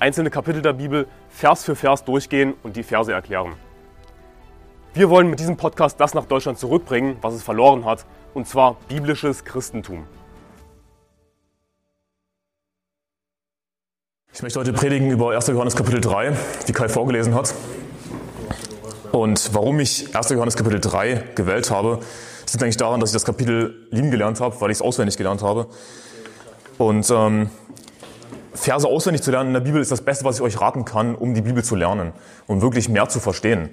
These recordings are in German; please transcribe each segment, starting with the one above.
einzelne Kapitel der Bibel Vers für Vers durchgehen und die Verse erklären. Wir wollen mit diesem Podcast das nach Deutschland zurückbringen, was es verloren hat, und zwar biblisches Christentum. Ich möchte heute predigen über 1. Johannes Kapitel 3, wie Kai vorgelesen hat. Und warum ich 1. Johannes Kapitel 3 gewählt habe, liegt eigentlich daran, dass ich das Kapitel lieben gelernt habe, weil ich es auswendig gelernt habe. Und ähm, Verse auswendig zu lernen in der Bibel ist das Beste, was ich euch raten kann, um die Bibel zu lernen, um wirklich mehr zu verstehen.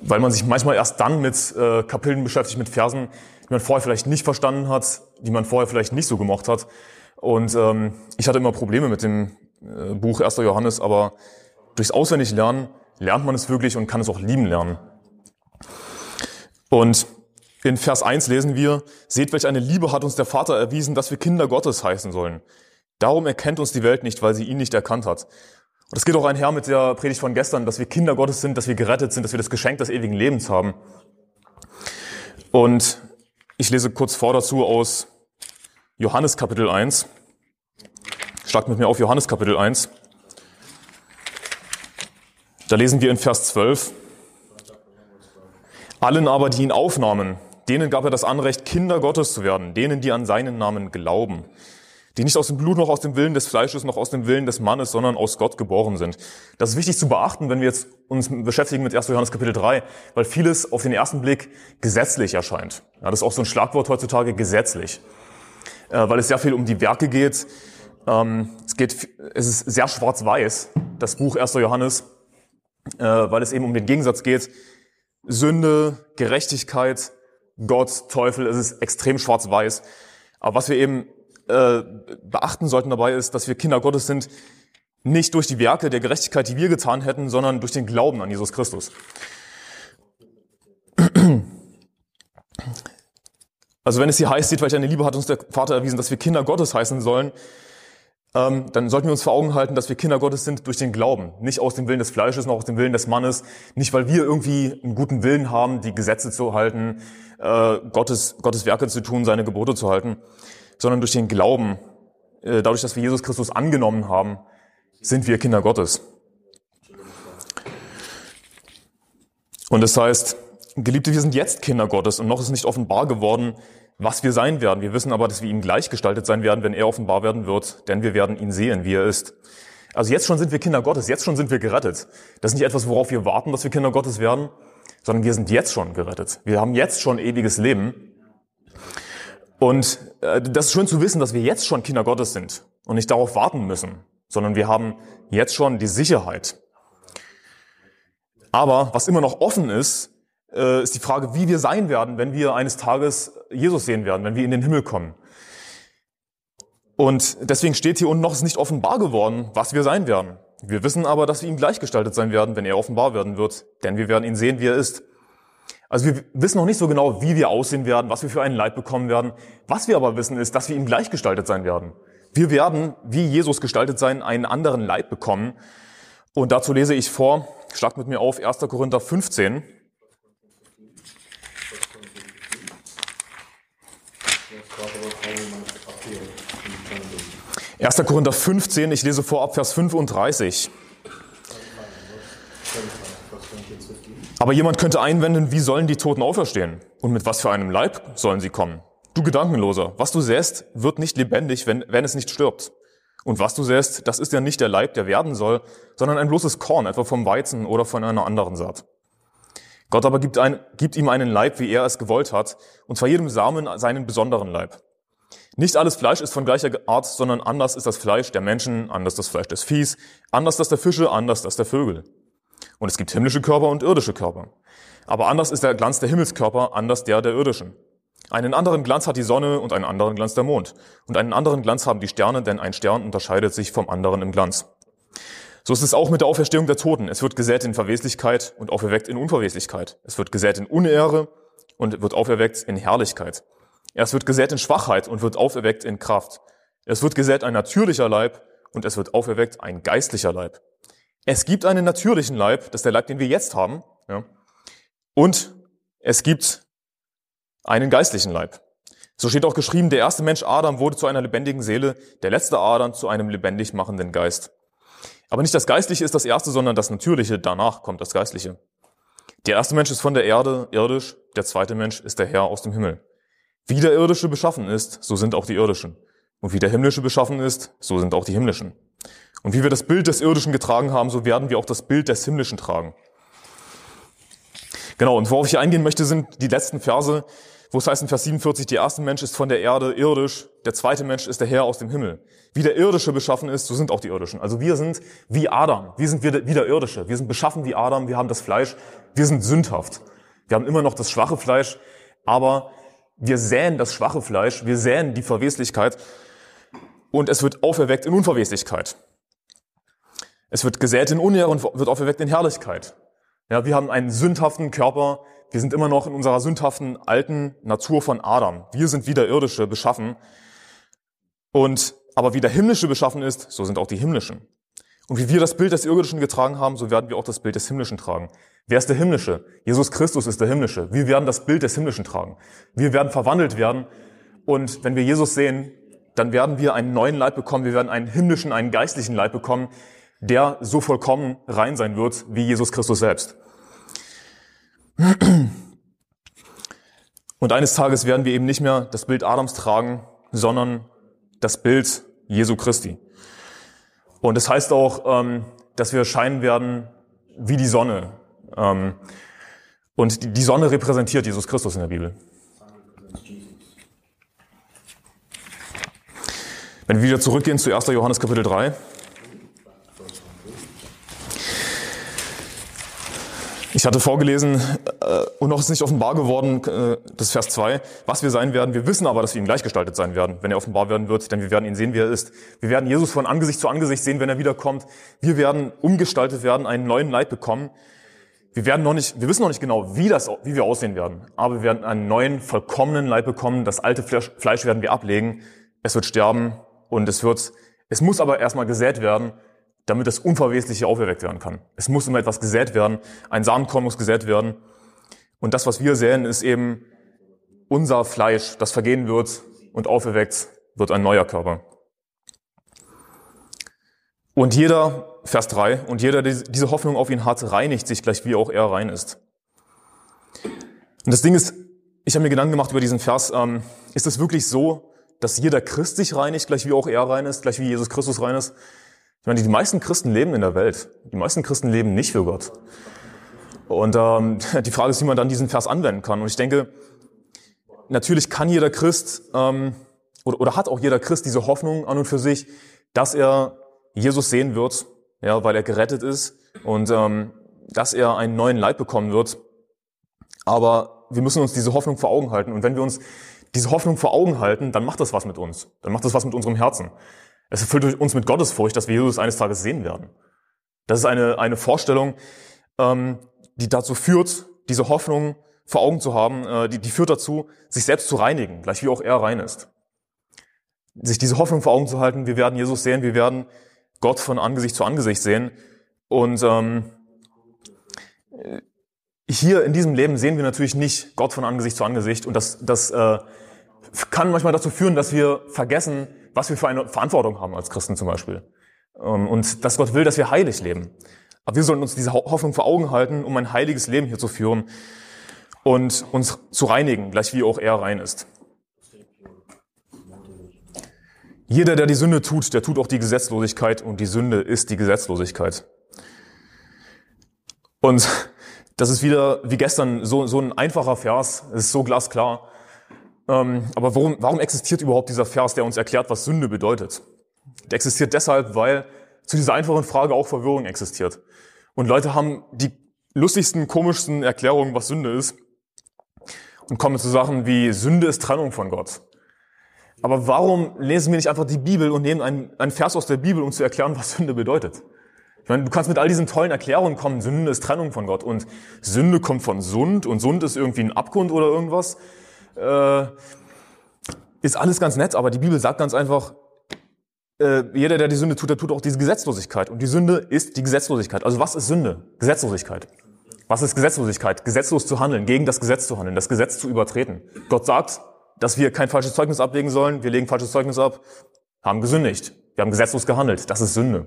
Weil man sich manchmal erst dann mit äh, Kapiteln beschäftigt, mit Versen, die man vorher vielleicht nicht verstanden hat, die man vorher vielleicht nicht so gemocht hat. Und ähm, ich hatte immer Probleme mit dem äh, Buch 1. Johannes, aber durchs Auswendiglernen lernt man es wirklich und kann es auch lieben lernen. Und in Vers 1 lesen wir, seht, welch eine Liebe hat uns der Vater erwiesen, dass wir Kinder Gottes heißen sollen. Darum erkennt uns die Welt nicht, weil sie ihn nicht erkannt hat. Und das geht auch einher mit der Predigt von gestern, dass wir Kinder Gottes sind, dass wir gerettet sind, dass wir das Geschenk des ewigen Lebens haben. Und ich lese kurz vor dazu aus Johannes Kapitel 1. Schlagt mit mir auf Johannes Kapitel 1. Da lesen wir in Vers 12. Allen aber, die ihn aufnahmen, denen gab er das Anrecht, Kinder Gottes zu werden, denen, die an seinen Namen glauben die nicht aus dem Blut noch aus dem Willen des Fleisches noch aus dem Willen des Mannes, sondern aus Gott geboren sind. Das ist wichtig zu beachten, wenn wir jetzt uns beschäftigen mit 1. Johannes Kapitel 3, weil vieles auf den ersten Blick gesetzlich erscheint. Ja, das ist auch so ein Schlagwort heutzutage, gesetzlich. Äh, weil es sehr viel um die Werke geht. Ähm, es geht, es ist sehr schwarz-weiß, das Buch 1. Johannes, äh, weil es eben um den Gegensatz geht. Sünde, Gerechtigkeit, Gott, Teufel, es ist extrem schwarz-weiß. Aber was wir eben äh, beachten sollten dabei ist, dass wir Kinder Gottes sind, nicht durch die Werke der Gerechtigkeit, die wir getan hätten, sondern durch den Glauben an Jesus Christus. Also wenn es hier heißt, seht, welche eine Liebe hat uns der Vater erwiesen, dass wir Kinder Gottes heißen sollen, ähm, dann sollten wir uns vor Augen halten, dass wir Kinder Gottes sind durch den Glauben, nicht aus dem Willen des Fleisches, noch aus dem Willen des Mannes, nicht weil wir irgendwie einen guten Willen haben, die Gesetze zu halten, äh, Gottes, Gottes Werke zu tun, seine Gebote zu halten, sondern durch den Glauben, äh, dadurch, dass wir Jesus Christus angenommen haben, sind wir Kinder Gottes. Und das heißt, Geliebte, wir sind jetzt Kinder Gottes und noch ist nicht offenbar geworden, was wir sein werden. Wir wissen aber, dass wir ihm gleichgestaltet sein werden, wenn er offenbar werden wird, denn wir werden ihn sehen, wie er ist. Also jetzt schon sind wir Kinder Gottes, jetzt schon sind wir gerettet. Das ist nicht etwas, worauf wir warten, dass wir Kinder Gottes werden, sondern wir sind jetzt schon gerettet. Wir haben jetzt schon ewiges Leben. Und äh, das ist schön zu wissen, dass wir jetzt schon Kinder Gottes sind und nicht darauf warten müssen, sondern wir haben jetzt schon die Sicherheit. Aber was immer noch offen ist, äh, ist die Frage, wie wir sein werden, wenn wir eines Tages Jesus sehen werden, wenn wir in den Himmel kommen. Und deswegen steht hier unten noch, ist nicht offenbar geworden, was wir sein werden. Wir wissen aber, dass wir ihm gleichgestaltet sein werden, wenn er offenbar werden wird, denn wir werden ihn sehen, wie er ist. Also wir wissen noch nicht so genau, wie wir aussehen werden, was wir für einen Leib bekommen werden. Was wir aber wissen, ist, dass wir ihm gleichgestaltet sein werden. Wir werden, wie Jesus gestaltet sein, einen anderen Leib bekommen. Und dazu lese ich vor, schlag mit mir auf 1. Korinther 15. Erster Korinther 15, ich lese vor ab Vers 35. Aber jemand könnte einwenden, wie sollen die Toten auferstehen? Und mit was für einem Leib sollen sie kommen? Du Gedankenloser, was du säst, wird nicht lebendig, wenn, wenn es nicht stirbt. Und was du säst, das ist ja nicht der Leib, der werden soll, sondern ein bloßes Korn, etwa vom Weizen oder von einer anderen Saat. Gott aber gibt, ein, gibt ihm einen Leib, wie er es gewollt hat, und zwar jedem Samen seinen besonderen Leib. Nicht alles Fleisch ist von gleicher Art, sondern anders ist das Fleisch der Menschen, anders das Fleisch des Viehs, anders das der Fische, anders das der Vögel. Und es gibt himmlische Körper und irdische Körper. Aber anders ist der Glanz der Himmelskörper, anders der der irdischen. Einen anderen Glanz hat die Sonne und einen anderen Glanz der Mond. Und einen anderen Glanz haben die Sterne, denn ein Stern unterscheidet sich vom anderen im Glanz. So ist es auch mit der Auferstehung der Toten. Es wird gesät in Verweslichkeit und auferweckt in Unverweslichkeit. Es wird gesät in Unehre und wird auferweckt in Herrlichkeit. Es wird gesät in Schwachheit und wird auferweckt in Kraft. Es wird gesät ein natürlicher Leib und es wird auferweckt ein geistlicher Leib. Es gibt einen natürlichen Leib, das ist der Leib, den wir jetzt haben, ja, und es gibt einen geistlichen Leib. So steht auch geschrieben, der erste Mensch Adam wurde zu einer lebendigen Seele, der letzte Adam zu einem lebendig machenden Geist. Aber nicht das Geistliche ist das Erste, sondern das Natürliche, danach kommt das Geistliche. Der erste Mensch ist von der Erde, irdisch, der zweite Mensch ist der Herr aus dem Himmel. Wie der Irdische beschaffen ist, so sind auch die Irdischen. Und wie der Himmlische beschaffen ist, so sind auch die Himmlischen. Und wie wir das Bild des Irdischen getragen haben, so werden wir auch das Bild des Himmlischen tragen. Genau, und worauf ich eingehen möchte, sind die letzten Verse, wo es heißt in Vers 47, der erste Mensch ist von der Erde irdisch, der zweite Mensch ist der Herr aus dem Himmel. Wie der Irdische beschaffen ist, so sind auch die Irdischen. Also wir sind wie Adam, wir sind wie der Irdische, wir sind beschaffen wie Adam, wir haben das Fleisch, wir sind sündhaft. Wir haben immer noch das schwache Fleisch, aber wir säen das schwache Fleisch, wir säen die Verweslichkeit und es wird auferweckt in Unverweslichkeit. Es wird gesät in Unehre und wird auferweckt in Herrlichkeit. Ja, wir haben einen sündhaften Körper, wir sind immer noch in unserer sündhaften alten Natur von Adam. Wir sind wie der irdische beschaffen. Und, aber wie der himmlische beschaffen ist, so sind auch die himmlischen. Und wie wir das Bild des irdischen getragen haben, so werden wir auch das Bild des himmlischen tragen. Wer ist der himmlische? Jesus Christus ist der himmlische. Wir werden das Bild des himmlischen tragen. Wir werden verwandelt werden. Und wenn wir Jesus sehen, dann werden wir einen neuen Leib bekommen. Wir werden einen himmlischen, einen geistlichen Leib bekommen, der so vollkommen rein sein wird wie Jesus Christus selbst. Und eines Tages werden wir eben nicht mehr das Bild Adams tragen, sondern das Bild Jesu Christi. Und das heißt auch, ähm, dass wir scheinen werden wie die Sonne. Ähm, und die Sonne repräsentiert Jesus Christus in der Bibel. Wenn wir wieder zurückgehen zu 1. Johannes Kapitel 3, Ich hatte vorgelesen, äh, und noch ist nicht offenbar geworden, äh, das Vers 2, was wir sein werden. Wir wissen aber, dass wir ihm gleichgestaltet sein werden, wenn er offenbar werden wird, denn wir werden ihn sehen, wie er ist. Wir werden Jesus von Angesicht zu Angesicht sehen, wenn er wiederkommt. Wir werden umgestaltet werden, einen neuen Leib bekommen. Wir werden noch nicht, wir wissen noch nicht genau, wie das, wie wir aussehen werden. Aber wir werden einen neuen, vollkommenen Leib bekommen. Das alte Fleisch werden wir ablegen. Es wird sterben und es wird, es muss aber erstmal gesät werden damit das Unverwesliche auferweckt werden kann. Es muss immer etwas gesät werden, ein Samenkorn muss gesät werden. Und das, was wir säen, ist eben unser Fleisch, das vergehen wird und auferweckt wird ein neuer Körper. Und jeder, Vers 3, und jeder, der diese Hoffnung auf ihn hat, reinigt sich gleich wie auch er rein ist. Und das Ding ist, ich habe mir Gedanken gemacht über diesen Vers, ähm, ist es wirklich so, dass jeder Christ sich reinigt, gleich wie auch er rein ist, gleich wie Jesus Christus rein ist? Ich meine, die meisten Christen leben in der Welt. Die meisten Christen leben nicht für Gott. Und ähm, die Frage ist, wie man dann diesen Vers anwenden kann. Und ich denke, natürlich kann jeder Christ ähm, oder, oder hat auch jeder Christ diese Hoffnung an und für sich, dass er Jesus sehen wird, ja, weil er gerettet ist und ähm, dass er einen neuen Leib bekommen wird. Aber wir müssen uns diese Hoffnung vor Augen halten. Und wenn wir uns diese Hoffnung vor Augen halten, dann macht das was mit uns. Dann macht das was mit unserem Herzen. Es erfüllt uns mit Gottesfurcht, dass wir Jesus eines Tages sehen werden. Das ist eine, eine Vorstellung, ähm, die dazu führt, diese Hoffnung vor Augen zu haben, äh, die, die führt dazu, sich selbst zu reinigen, gleich wie auch er rein ist. Sich diese Hoffnung vor Augen zu halten, wir werden Jesus sehen, wir werden Gott von Angesicht zu Angesicht sehen. Und ähm, hier in diesem Leben sehen wir natürlich nicht Gott von Angesicht zu Angesicht. Und das, das äh, kann manchmal dazu führen, dass wir vergessen, was wir für eine Verantwortung haben als Christen zum Beispiel. Ähm, und dass Gott will, dass wir heilig leben. Aber wir sollten uns diese Hoffnung vor Augen halten, um ein heiliges Leben hier zu führen und uns zu reinigen, gleich wie auch er rein ist. Jeder, der die Sünde tut, der tut auch die Gesetzlosigkeit und die Sünde ist die Gesetzlosigkeit. Und das ist wieder wie gestern so, so ein einfacher Vers, es ist so glasklar. Ähm, aber warum, warum existiert überhaupt dieser Vers, der uns erklärt, was Sünde bedeutet? Der existiert deshalb, weil zu dieser einfachen Frage auch Verwirrung existiert. Und Leute haben die lustigsten, komischsten Erklärungen, was Sünde ist, und kommen zu Sachen wie Sünde ist Trennung von Gott. Aber warum lesen wir nicht einfach die Bibel und nehmen einen, einen Vers aus der Bibel, um zu erklären, was Sünde bedeutet? Ich meine, du kannst mit all diesen tollen Erklärungen kommen, Sünde ist Trennung von Gott und Sünde kommt von Sund und Sund ist irgendwie ein Abgrund oder irgendwas. Äh, ist alles ganz nett, aber die Bibel sagt ganz einfach, äh, jeder, der die Sünde tut, der tut auch diese Gesetzlosigkeit. Und die Sünde ist die Gesetzlosigkeit. Also was ist Sünde? Gesetzlosigkeit. Was ist Gesetzlosigkeit? Gesetzlos zu handeln, gegen das Gesetz zu handeln, das Gesetz zu übertreten. Gott sagt, dass wir kein falsches Zeugnis ablegen sollen. Wir legen falsches Zeugnis ab, haben gesündigt. Wir haben gesetzlos gehandelt. Das ist Sünde.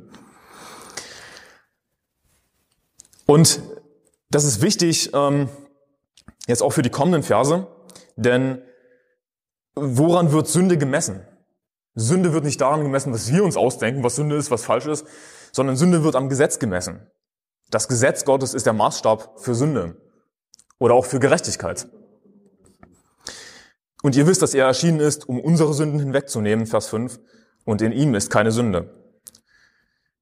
Und das ist wichtig, ähm, jetzt auch für die kommenden Verse, denn woran wird Sünde gemessen? Sünde wird nicht daran gemessen, was wir uns ausdenken, was Sünde ist, was falsch ist, sondern Sünde wird am Gesetz gemessen. Das Gesetz Gottes ist der Maßstab für Sünde oder auch für Gerechtigkeit. Und ihr wisst, dass er erschienen ist, um unsere Sünden hinwegzunehmen, Vers 5, und in ihm ist keine Sünde.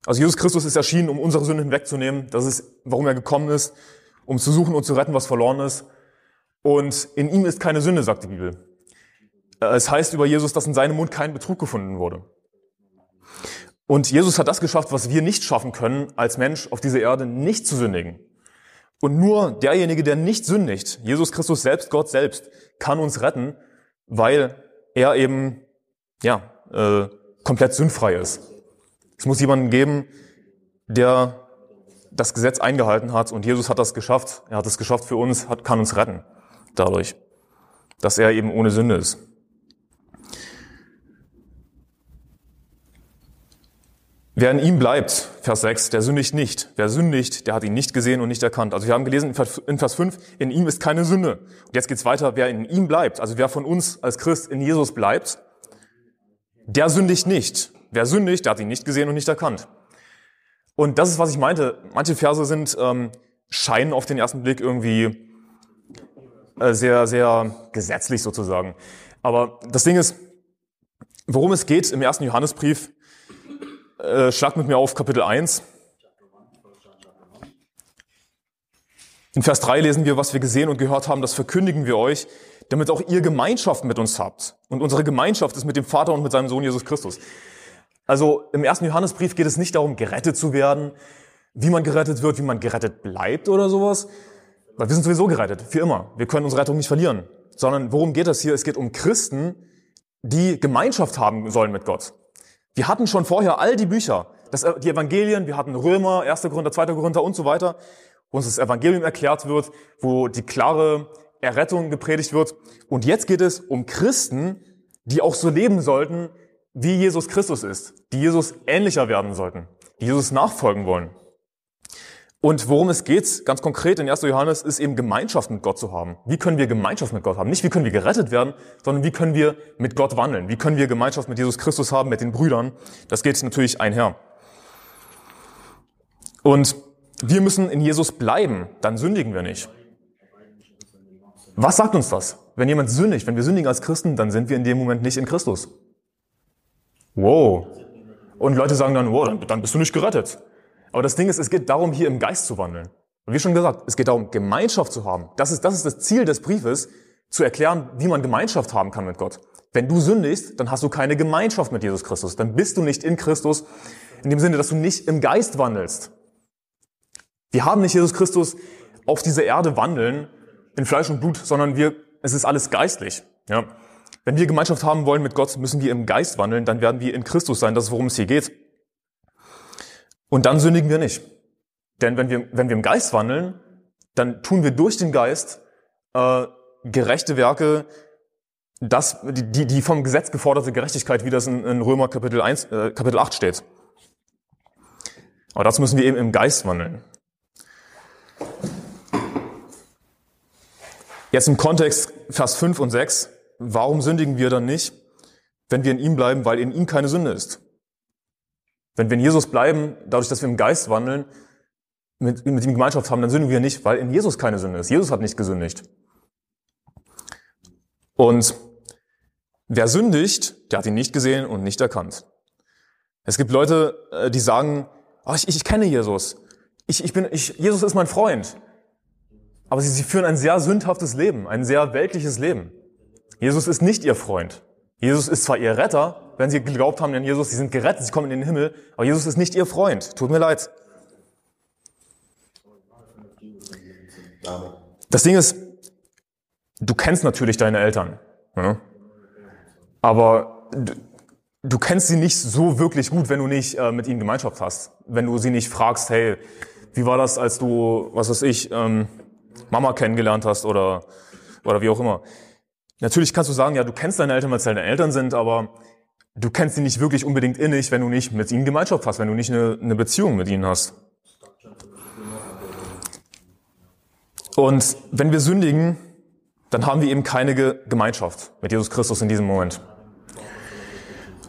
Also Jesus Christus ist erschienen, um unsere Sünden hinwegzunehmen. Das ist, warum er gekommen ist, um zu suchen und zu retten, was verloren ist. Und in ihm ist keine Sünde, sagt die Bibel. Es heißt über Jesus, dass in seinem Mund kein Betrug gefunden wurde. Und Jesus hat das geschafft, was wir nicht schaffen können, als Mensch auf dieser Erde nicht zu sündigen. Und nur derjenige, der nicht sündigt, Jesus Christus selbst, Gott selbst, kann uns retten, weil er eben, ja, äh, komplett sündfrei ist. Es muss jemanden geben, der das Gesetz eingehalten hat und Jesus hat das geschafft. Er hat es geschafft für uns, hat, kann uns retten dadurch, dass er eben ohne Sünde ist. Wer in ihm bleibt, Vers 6, der sündigt nicht. Wer sündigt, der hat ihn nicht gesehen und nicht erkannt. Also wir haben gelesen in Vers 5, in ihm ist keine Sünde. Und jetzt geht's weiter, wer in ihm bleibt, also wer von uns als Christ in Jesus bleibt, der sündigt nicht. Wer sündigt, der hat ihn nicht gesehen und nicht erkannt. Und das ist, was ich meinte. Manche Verse sind, ähm, scheinen auf den ersten Blick irgendwie sehr, sehr gesetzlich sozusagen. Aber das Ding ist, worum es geht im ersten Johannesbrief, äh, schlag mit mir auf Kapitel 1. In Vers 3 lesen wir, was wir gesehen und gehört haben, das verkündigen wir euch, damit auch ihr Gemeinschaft mit uns habt. Und unsere Gemeinschaft ist mit dem Vater und mit seinem Sohn Jesus Christus. Also im ersten Johannesbrief geht es nicht darum, gerettet zu werden, wie man gerettet wird, wie man gerettet bleibt oder sowas. Weil wir sind sowieso gerettet, für immer. Wir können unsere Rettung nicht verlieren. Sondern worum geht es hier? Es geht um Christen, die Gemeinschaft haben sollen mit Gott. Wir hatten schon vorher all die Bücher, das, die Evangelien, wir hatten Römer, 1. Korinther, 2. Korinther und so weiter, wo uns das Evangelium erklärt wird, wo die klare Errettung gepredigt wird. Und jetzt geht es um Christen, die auch so leben sollten, wie Jesus Christus ist, die Jesus ähnlicher werden sollten, die Jesus nachfolgen wollen. Und worum es geht, ganz konkret in 1. Johannes, ist eben Gemeinschaft mit Gott zu haben. Wie können wir Gemeinschaft mit Gott haben? Nicht wie können wir gerettet werden, sondern wie können wir mit Gott wandeln? Wie können wir Gemeinschaft mit Jesus Christus haben, mit den Brüdern? Das geht natürlich einher. Und wir müssen in Jesus bleiben, dann sündigen wir nicht. Was sagt uns das? Wenn jemand sündigt, wenn wir sündigen als Christen, dann sind wir in dem Moment nicht in Christus. Wow. Und Leute sagen dann, wow, dann bist du nicht gerettet. Aber das Ding ist, es geht darum, hier im Geist zu wandeln. Und wie schon gesagt, es geht darum, Gemeinschaft zu haben. Das ist, das ist das Ziel des Briefes, zu erklären, wie man Gemeinschaft haben kann mit Gott. Wenn du sündigst, dann hast du keine Gemeinschaft mit Jesus Christus. Dann bist du nicht in Christus, in dem Sinne, dass du nicht im Geist wandelst. Wir haben nicht Jesus Christus auf dieser Erde wandeln, in Fleisch und Blut, sondern wir, es ist alles geistlich. Ja. Wenn wir Gemeinschaft haben wollen mit Gott, müssen wir im Geist wandeln, dann werden wir in Christus sein. Das ist, worum es hier geht. Und dann sündigen wir nicht. Denn wenn wir, wenn wir im Geist wandeln, dann tun wir durch den Geist äh, gerechte Werke, das, die, die vom Gesetz geforderte Gerechtigkeit, wie das in, in Römer Kapitel, 1, äh, Kapitel 8 steht. Aber dazu müssen wir eben im Geist wandeln. Jetzt im Kontext Vers 5 und 6. Warum sündigen wir dann nicht, wenn wir in ihm bleiben, weil in ihm keine Sünde ist? Wenn wir in Jesus bleiben, dadurch, dass wir im Geist wandeln, mit, mit ihm Gemeinschaft haben, dann sündigen wir nicht, weil in Jesus keine Sünde ist. Jesus hat nicht gesündigt. Und wer sündigt, der hat ihn nicht gesehen und nicht erkannt. Es gibt Leute, äh, die sagen, oh, ich, ich kenne Jesus. Ich, ich bin, ich, Jesus ist mein Freund. Aber sie, sie führen ein sehr sündhaftes Leben, ein sehr weltliches Leben. Jesus ist nicht ihr Freund. Jesus ist zwar ihr Retter, wenn sie geglaubt haben an Jesus, sie sind gerettet, sie kommen in den Himmel, aber Jesus ist nicht ihr Freund. Tut mir leid. Das Ding ist, du kennst natürlich deine Eltern, ne? aber du, du, kennst sie nicht so wirklich gut, wenn du nicht äh, mit ihnen Gemeinschaft hast. Wenn du sie nicht fragst, hey, wie war das, als du, was weiß ich, ähm, Mama kennengelernt hast oder, oder wie auch immer. Natürlich kannst du sagen, ja, du kennst deine Eltern, weil es deine Eltern sind, aber du kennst sie nicht wirklich unbedingt innig, wenn du nicht mit ihnen Gemeinschaft hast, wenn du nicht eine, eine Beziehung mit ihnen hast. Und wenn wir sündigen, dann haben wir eben keine Gemeinschaft mit Jesus Christus in diesem Moment.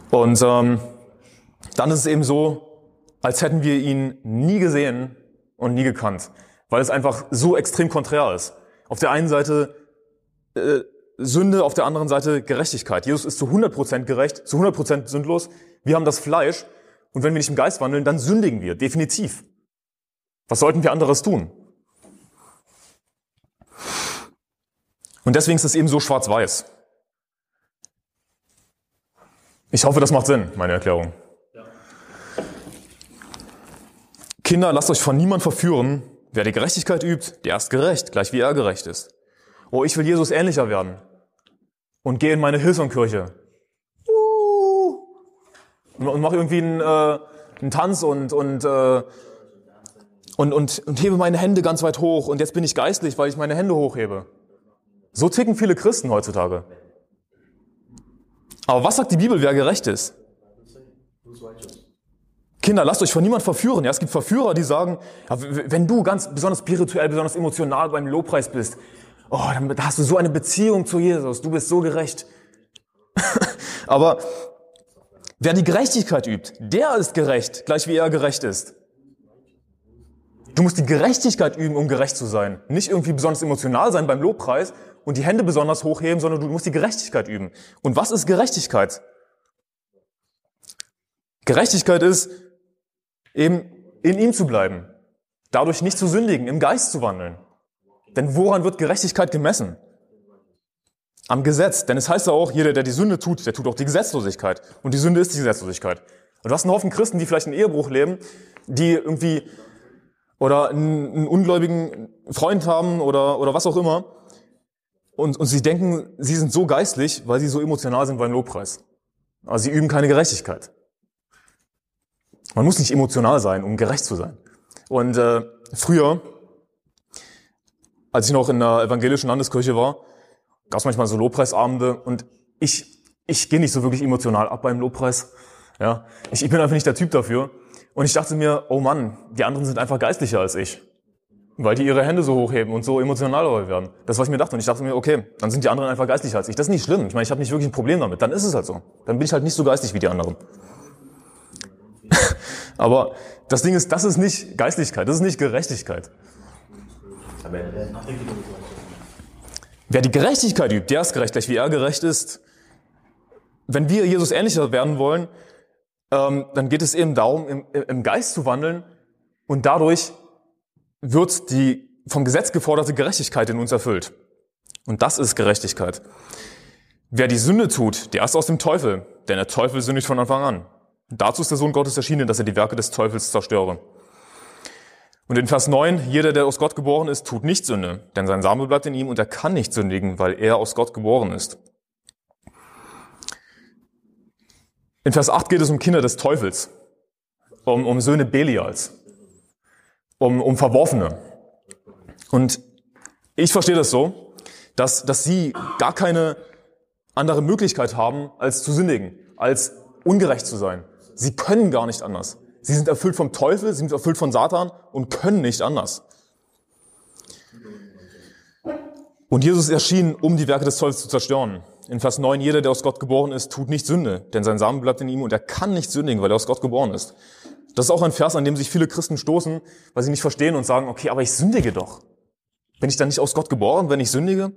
Und ähm, dann ist es eben so, als hätten wir ihn nie gesehen und nie gekannt, weil es einfach so extrem konträr ist. Auf der einen Seite äh, Sünde, auf der anderen Seite Gerechtigkeit. Jesus ist zu 100% gerecht, zu 100% sündlos. Wir haben das Fleisch und wenn wir nicht im Geist wandeln, dann sündigen wir, definitiv. Was sollten wir anderes tun? Und deswegen ist es eben so schwarz-weiß. Ich hoffe, das macht Sinn, meine Erklärung. Kinder, lasst euch von niemand verführen. Wer die Gerechtigkeit übt, der ist gerecht, gleich wie er gerecht ist. Oh, ich will Jesus ähnlicher werden und gehe in meine Hillsong-Kirche und mache irgendwie einen, äh, einen Tanz und, und, äh, und, und, und hebe meine Hände ganz weit hoch und jetzt bin ich geistlich, weil ich meine Hände hochhebe. So ticken viele Christen heutzutage. Aber was sagt die Bibel, wer gerecht ist? Kinder, lasst euch von niemand verführen. Ja, es gibt Verführer, die sagen, ja, wenn du ganz besonders spirituell, besonders emotional beim Lobpreis bist, oh, dann hast du so eine Beziehung zu Jesus, du bist so gerecht. Aber wer die Gerechtigkeit übt, der ist gerecht, gleich wie er gerecht ist. Du musst die Gerechtigkeit üben, um gerecht zu sein. Nicht irgendwie besonders emotional sein beim Lobpreis und die Hände besonders hochheben, sondern du musst die Gerechtigkeit üben. Und was ist Gerechtigkeit? Gerechtigkeit ist eben in ihm zu bleiben, dadurch nicht zu sündigen, im Geist zu wandeln. Denn woran wird Gerechtigkeit gemessen? Am Gesetz. Denn es heißt ja auch, jeder, der die Sünde tut, der tut auch die Gesetzlosigkeit. Und die Sünde ist die Gesetzlosigkeit. Und du hast einen Haufen Christen, die vielleicht einen Ehebruch leben, die irgendwie oder einen, einen ungläubigen Freund haben oder, oder was auch immer. Und, und sie denken, sie sind so geistlich, weil sie so emotional sind beim Lobpreis. Aber sie üben keine Gerechtigkeit. Man muss nicht emotional sein, um gerecht zu sein. Und äh, früher als ich noch in der evangelischen Landeskirche war, gab es manchmal so Lobpreisabende und ich, ich gehe nicht so wirklich emotional ab beim Lobpreis. Ja, ich, ich bin einfach nicht der Typ dafür. Und ich dachte mir, oh Mann, die anderen sind einfach geistlicher als ich. Weil die ihre Hände so hochheben und so emotional werden. Das, was ich mir dachte. Und ich dachte mir, okay, dann sind die anderen einfach geistlicher als ich. Das ist nicht schlimm. Ich meine, ich habe nicht wirklich ein Problem damit. Dann ist es halt so. Dann bin ich halt nicht so geistig wie die anderen. Aber das Ding ist, das ist nicht Geistlichkeit, das ist nicht Gerechtigkeit. Wer die Gerechtigkeit übt, der ist gerecht, gleich wie er gerecht ist. Wenn wir Jesus ähnlicher werden wollen, ähm, dann geht es eben darum, im, im Geist zu wandeln und dadurch wird die vom Gesetz geforderte Gerechtigkeit in uns erfüllt. Und das ist Gerechtigkeit. Wer die Sünde tut, der ist aus dem Teufel, denn der Teufel sündigt von Anfang an. Dazu ist der Sohn Gottes erschienen, dass er die Werke des Teufels zerstöre. Und in Vers 9, jeder, der aus Gott geboren ist, tut nicht Sünde, denn sein Same bleibt in ihm und er kann nicht sündigen, weil er aus Gott geboren ist. In Vers 8 geht es um Kinder des Teufels, um, um Söhne Belials, um, um Verworfene. Und ich verstehe das so, dass, dass sie gar keine andere Möglichkeit haben, als zu sündigen, als ungerecht zu sein. Sie können gar nicht anders. Sie sind erfüllt vom Teufel, sie sind erfüllt von Satan und können nicht anders. Und Jesus erschien, um die Werke des Teufels zu zerstören. In Vers 9, jeder, der aus Gott geboren ist, tut nicht Sünde, denn sein Samen bleibt in ihm und er kann nicht sündigen, weil er aus Gott geboren ist. Das ist auch ein Vers, an dem sich viele Christen stoßen, weil sie nicht verstehen und sagen, okay, aber ich sündige doch. Bin ich dann nicht aus Gott geboren, wenn ich sündige?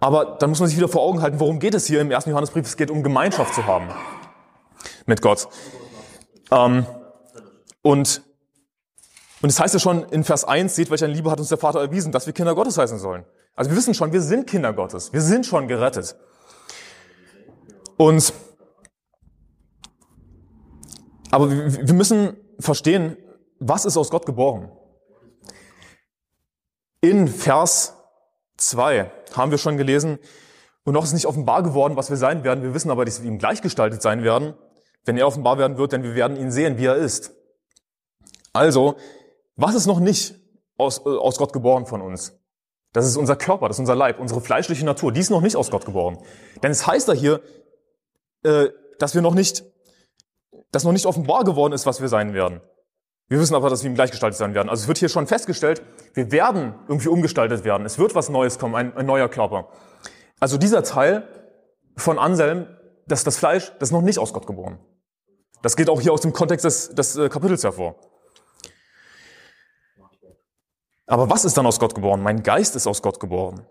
Aber dann muss man sich wieder vor Augen halten, worum geht es hier im ersten Johannesbrief? Es geht um Gemeinschaft zu haben mit Gott. Ähm, und, und es heißt ja schon in Vers 1, seht, welche Liebe hat uns der Vater erwiesen, dass wir Kinder Gottes heißen sollen. Also wir wissen schon, wir sind Kinder Gottes. Wir sind schon gerettet. Und, aber wir müssen verstehen, was ist aus Gott geboren? In Vers 2 haben wir schon gelesen, und noch ist nicht offenbar geworden, was wir sein werden. Wir wissen aber, dass wir ihm gleichgestaltet sein werden, wenn er offenbar werden wird, denn wir werden ihn sehen, wie er ist. Also, was ist noch nicht aus, äh, aus Gott geboren von uns? Das ist unser Körper, das ist unser Leib, unsere fleischliche Natur. Die ist noch nicht aus Gott geboren. Denn es heißt da hier, äh, dass wir noch nicht, dass noch nicht offenbar geworden ist, was wir sein werden. Wir wissen aber, dass wir ihm gleichgestaltet sein werden. Also es wird hier schon festgestellt, wir werden irgendwie umgestaltet werden. Es wird was Neues kommen, ein, ein neuer Körper. Also dieser Teil von Anselm, das, das Fleisch, das ist noch nicht aus Gott geboren. Das geht auch hier aus dem Kontext des, des äh, Kapitels hervor. Aber was ist dann aus Gott geboren? Mein Geist ist aus Gott geboren.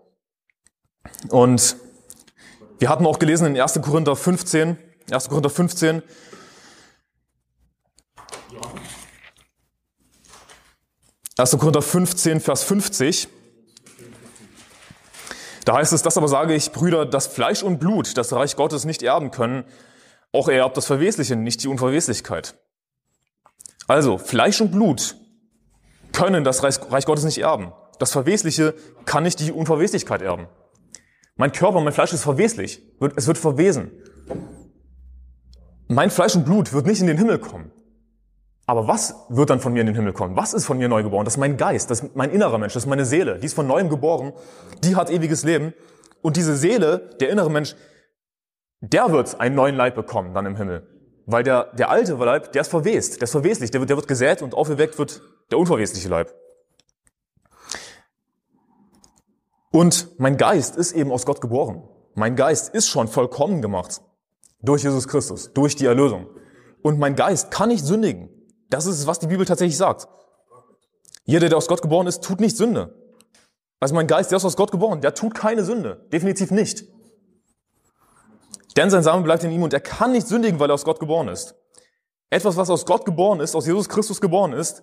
Und wir hatten auch gelesen in 1. Korinther 15, 1. Korinther 15, Erste Korinther 15, Vers 50. Da heißt es, das aber sage ich, Brüder, dass Fleisch und Blut das Reich Gottes nicht erben können. Auch er erbt das Verwesliche, nicht die Unverweslichkeit. Also, Fleisch und Blut können das Reich Gottes nicht erben. Das Verwesliche kann nicht die Unverweslichkeit erben. Mein Körper, mein Fleisch ist verweslich. Es wird verwesen. Mein Fleisch und Blut wird nicht in den Himmel kommen. Aber was wird dann von mir in den Himmel kommen? Was ist von mir neu geboren? Das ist mein Geist, das ist mein innerer Mensch, das ist meine Seele. Die ist von neuem geboren. Die hat ewiges Leben. Und diese Seele, der innere Mensch, der wird einen neuen Leib bekommen dann im Himmel. Weil der, der alte Leib, der ist verwest, der ist verweslich, der wird, der wird gesät und aufgeweckt wird der unverwesliche Leib. Und mein Geist ist eben aus Gott geboren. Mein Geist ist schon vollkommen gemacht. Durch Jesus Christus, durch die Erlösung. Und mein Geist kann nicht sündigen. Das ist es, was die Bibel tatsächlich sagt. Jeder, der aus Gott geboren ist, tut nicht Sünde. Also mein Geist, der ist aus Gott geboren, der tut keine Sünde. Definitiv nicht. Denn sein Same bleibt in ihm und er kann nicht sündigen, weil er aus Gott geboren ist. Etwas, was aus Gott geboren ist, aus Jesus Christus geboren ist,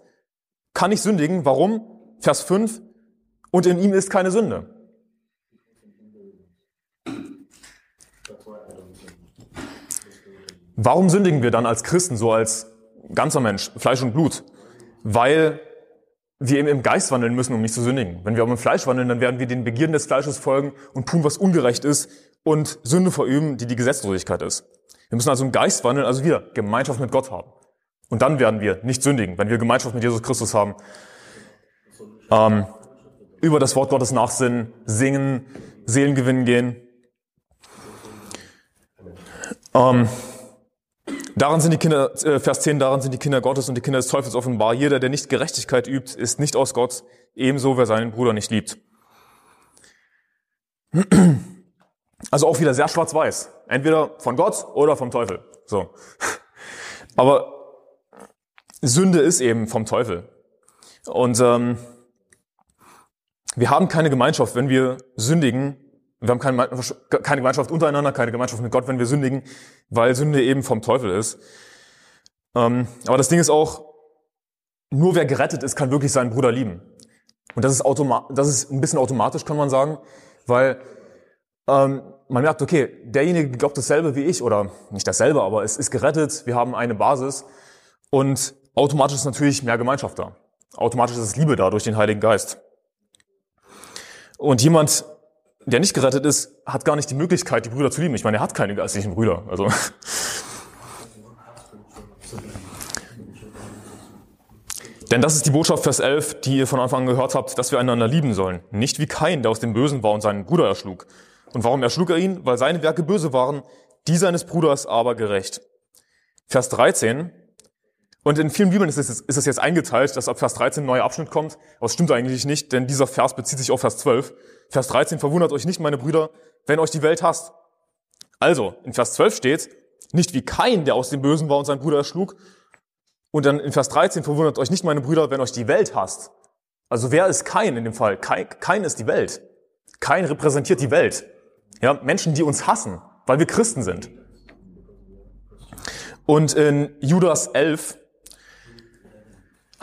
kann nicht sündigen. Warum? Vers 5. Und in ihm ist keine Sünde. Warum sündigen wir dann als Christen, so als ganzer Mensch, Fleisch und Blut? Weil wir eben im Geist wandeln müssen, um nicht zu sündigen. Wenn wir aber im Fleisch wandeln, dann werden wir den Begierden des Fleisches folgen und tun, was ungerecht ist und Sünde verüben, die die Gesetzlosigkeit ist. Wir müssen also im Geist wandeln, also wieder Gemeinschaft mit Gott haben. Und dann werden wir nicht sündigen, wenn wir Gemeinschaft mit Jesus Christus haben. Ähm, über das Wort Gottes nachsinnen, singen, Seelen gewinnen gehen. Ähm, daran sind die Kinder, äh, Vers 10, daran sind die Kinder Gottes und die Kinder des Teufels offenbar. Jeder, der nicht Gerechtigkeit übt, ist nicht aus Gott, ebenso wer seinen Bruder nicht liebt. Also auch wieder sehr schwarz-weiß. Entweder von Gott oder vom Teufel. So. Aber Sünde ist eben vom Teufel. Und ähm, wir haben keine Gemeinschaft, wenn wir sündigen. Wir haben keine, keine Gemeinschaft untereinander, keine Gemeinschaft mit Gott, wenn wir sündigen, weil Sünde eben vom Teufel ist. Ähm, aber das Ding ist auch, nur wer gerettet ist, kann wirklich seinen Bruder lieben. Und das ist, automa das ist ein bisschen automatisch, kann man sagen, weil ähm, man merkt, okay, derjenige glaubt dasselbe wie ich, oder nicht dasselbe, aber es ist gerettet, wir haben eine Basis und automatisch ist natürlich mehr Gemeinschaft da. Automatisch ist es Liebe da durch den Heiligen Geist. Und jemand, der nicht gerettet ist, hat gar nicht die Möglichkeit, die Brüder zu lieben. Ich meine, er hat keine geistlichen Brüder. Also. Denn das ist die Botschaft, Vers 11, die ihr von Anfang an gehört habt, dass wir einander lieben sollen. Nicht wie Kain, der aus dem Bösen war und seinen Bruder erschlug. Und warum erschlug er ihn? Weil seine Werke böse waren, die seines Bruders aber gerecht. Vers 13. Und in vielen Bibeln ist es, ist es jetzt eingeteilt, dass ab Vers 13 ein neuer Abschnitt kommt. Aber es stimmt eigentlich nicht, denn dieser Vers bezieht sich auf Vers 12. Vers 13, verwundert euch nicht, meine Brüder, wenn euch die Welt hasst. Also, in Vers 12 steht, nicht wie Kain, der aus dem Bösen war und seinen Bruder erschlug. Und dann in Vers 13, verwundert euch nicht, meine Brüder, wenn euch die Welt hasst. Also wer ist Kain in dem Fall? Kain, Kain ist die Welt. Kain repräsentiert die Welt. Ja, Menschen, die uns hassen, weil wir Christen sind. Und in Judas 11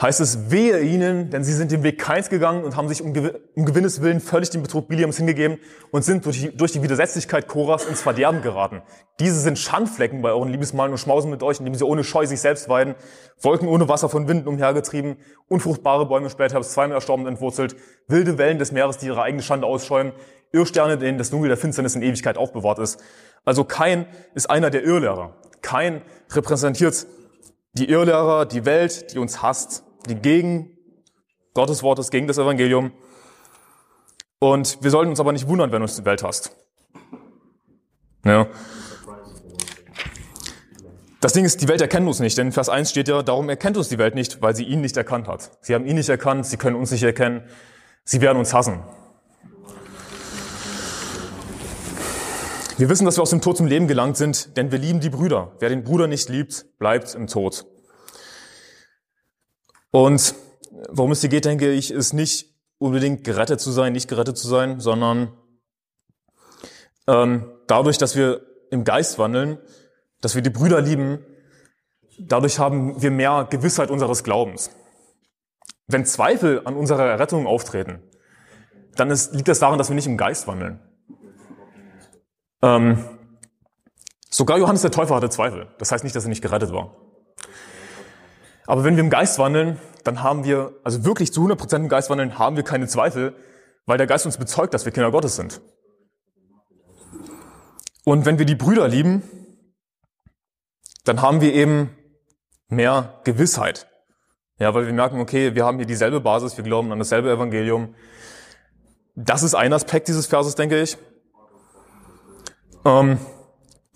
heißt es, wehe ihnen, denn sie sind den Weg keins gegangen und haben sich um, Gewinnes willen völlig dem Betrug Biliams hingegeben und sind durch die, durch die Widersetzlichkeit Koras ins Verderben geraten. Diese sind Schandflecken bei euren Liebesmalen und schmausen mit euch, indem sie ohne Scheu sich selbst weiden, Wolken ohne Wasser von Winden umhergetrieben, unfruchtbare Bäume später zweimal erstorben entwurzelt, wilde Wellen des Meeres, die ihre eigene Schande ausschäumen, Irrsterne, denen das Dunkel der Finsternis in Ewigkeit aufbewahrt ist. Also kein ist einer der Irrlehrer. Kein repräsentiert die Irrlehrer, die Welt, die uns hasst, die gegen Gottes Wort ist, gegen das Evangelium. Und wir sollten uns aber nicht wundern, wenn uns die Welt hasst. Ja. Das Ding ist, die Welt erkennt uns nicht, denn in Vers 1 steht ja, darum erkennt uns die Welt nicht, weil sie ihn nicht erkannt hat. Sie haben ihn nicht erkannt, sie können uns nicht erkennen, sie werden uns hassen. Wir wissen, dass wir aus dem Tod zum Leben gelangt sind, denn wir lieben die Brüder. Wer den Bruder nicht liebt, bleibt im Tod. Und worum es hier geht, denke ich, ist nicht unbedingt gerettet zu sein, nicht gerettet zu sein, sondern ähm, dadurch, dass wir im Geist wandeln, dass wir die Brüder lieben, dadurch haben wir mehr Gewissheit unseres Glaubens. Wenn Zweifel an unserer Errettung auftreten, dann ist, liegt das daran, dass wir nicht im Geist wandeln. Ähm, sogar Johannes der Täufer hatte Zweifel. Das heißt nicht, dass er nicht gerettet war. Aber wenn wir im Geist wandeln, dann haben wir, also wirklich zu 100% im Geist wandeln, haben wir keine Zweifel, weil der Geist uns bezeugt, dass wir Kinder Gottes sind. Und wenn wir die Brüder lieben, dann haben wir eben mehr Gewissheit. Ja, weil wir merken, okay, wir haben hier dieselbe Basis, wir glauben an dasselbe Evangelium. Das ist ein Aspekt dieses Verses, denke ich. Ähm,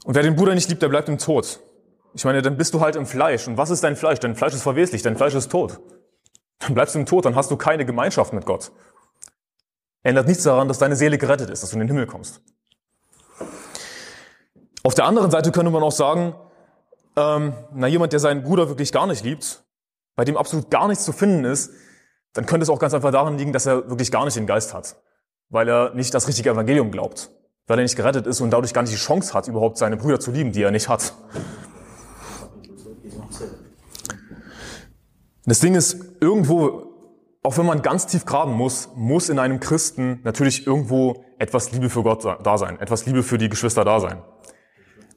und wer den Bruder nicht liebt, der bleibt im Tod. Ich meine, dann bist du halt im Fleisch. Und was ist dein Fleisch? Dein Fleisch ist verweslich, dein Fleisch ist tot. Dann bleibst du im Tod, dann hast du keine Gemeinschaft mit Gott. Ändert nichts daran, dass deine Seele gerettet ist, dass du in den Himmel kommst. Auf der anderen Seite könnte man auch sagen, ähm, na jemand, der seinen Bruder wirklich gar nicht liebt, bei dem absolut gar nichts zu finden ist, dann könnte es auch ganz einfach daran liegen, dass er wirklich gar nicht den Geist hat, weil er nicht das richtige Evangelium glaubt weil er nicht gerettet ist und dadurch gar nicht die Chance hat, überhaupt seine Brüder zu lieben, die er nicht hat. Das Ding ist, irgendwo, auch wenn man ganz tief graben muss, muss in einem Christen natürlich irgendwo etwas Liebe für Gott da sein, etwas Liebe für die Geschwister da sein.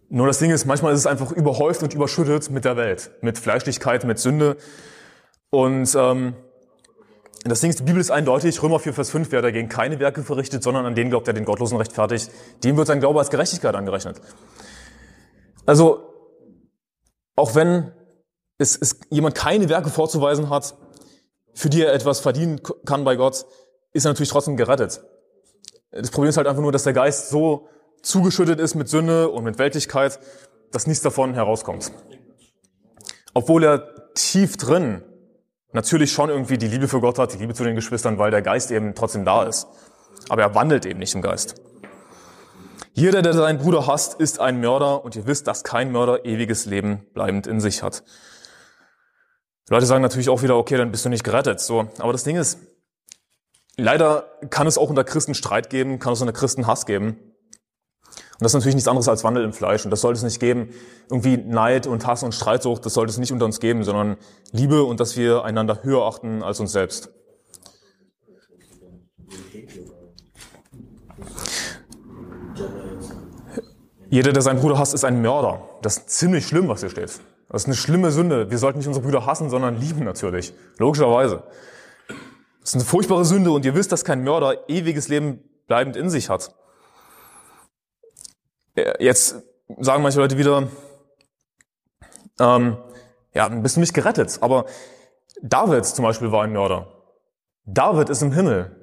Nur das Ding ist, manchmal ist es einfach überhäuft und überschüttet mit der Welt, mit Fleischlichkeit, mit Sünde. Und ähm, das Ding ist, die Bibel ist eindeutig, Römer 4, Vers 5, wer dagegen keine Werke verrichtet, sondern an den glaubt, der den Gottlosen rechtfertigt, dem wird sein Glaube als Gerechtigkeit angerechnet. Also, auch wenn es, es jemand keine Werke vorzuweisen hat, für die er etwas verdienen kann bei Gott, ist er natürlich trotzdem gerettet. Das Problem ist halt einfach nur, dass der Geist so zugeschüttet ist mit Sünde und mit Weltlichkeit, dass nichts davon herauskommt. Obwohl er tief drin natürlich schon irgendwie die Liebe für Gott hat, die Liebe zu den Geschwistern, weil der Geist eben trotzdem da ist. Aber er wandelt eben nicht im Geist. Jeder, der seinen Bruder hasst, ist ein Mörder und ihr wisst, dass kein Mörder ewiges Leben bleibend in sich hat. Leute sagen natürlich auch wieder, okay, dann bist du nicht gerettet. So, aber das Ding ist, leider kann es auch unter Christen Streit geben, kann es unter Christen Hass geben. Und das ist natürlich nichts anderes als Wandel im Fleisch. Und das sollte es nicht geben. Irgendwie Neid und Hass und Streitsucht, das sollte es nicht unter uns geben, sondern Liebe und dass wir einander höher achten als uns selbst. Jeder, der seinen Bruder hasst, ist ein Mörder. Das ist ziemlich schlimm, was hier steht. Das ist eine schlimme Sünde. Wir sollten nicht unsere Brüder hassen, sondern lieben natürlich. Logischerweise. Das ist eine furchtbare Sünde und ihr wisst, dass kein Mörder ewiges Leben bleibend in sich hat. Äh, jetzt sagen manche Leute wieder, ähm, ja, dann bist du nicht gerettet. Aber David zum Beispiel war ein Mörder. David ist im Himmel.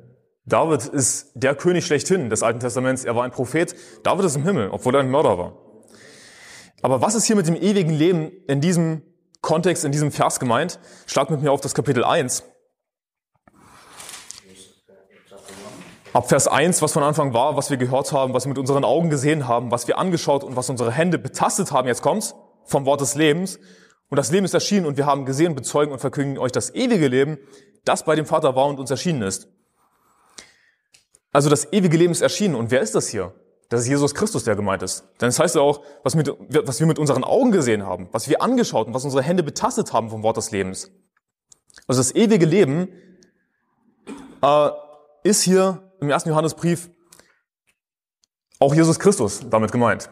David ist der König schlechthin des Alten Testaments. Er war ein Prophet. David ist im Himmel, obwohl er ein Mörder war. Aber was ist hier mit dem ewigen Leben in diesem Kontext, in diesem Vers gemeint? Schlag mit mir auf das Kapitel 1. Ab Vers 1, was von Anfang war, was wir gehört haben, was wir mit unseren Augen gesehen haben, was wir angeschaut und was unsere Hände betastet haben, jetzt kommt's, vom Wort des Lebens. Und das Leben ist erschienen und wir haben gesehen, bezeugen und verkündigen euch das ewige Leben, das bei dem Vater war und uns erschienen ist. Also das ewige Leben ist erschienen. Und wer ist das hier? Das ist Jesus Christus, der gemeint ist. Denn es das heißt ja auch, was, mit, was wir mit unseren Augen gesehen haben, was wir angeschaut und was unsere Hände betastet haben vom Wort des Lebens. Also das ewige Leben äh, ist hier im ersten Johannesbrief auch Jesus Christus damit gemeint.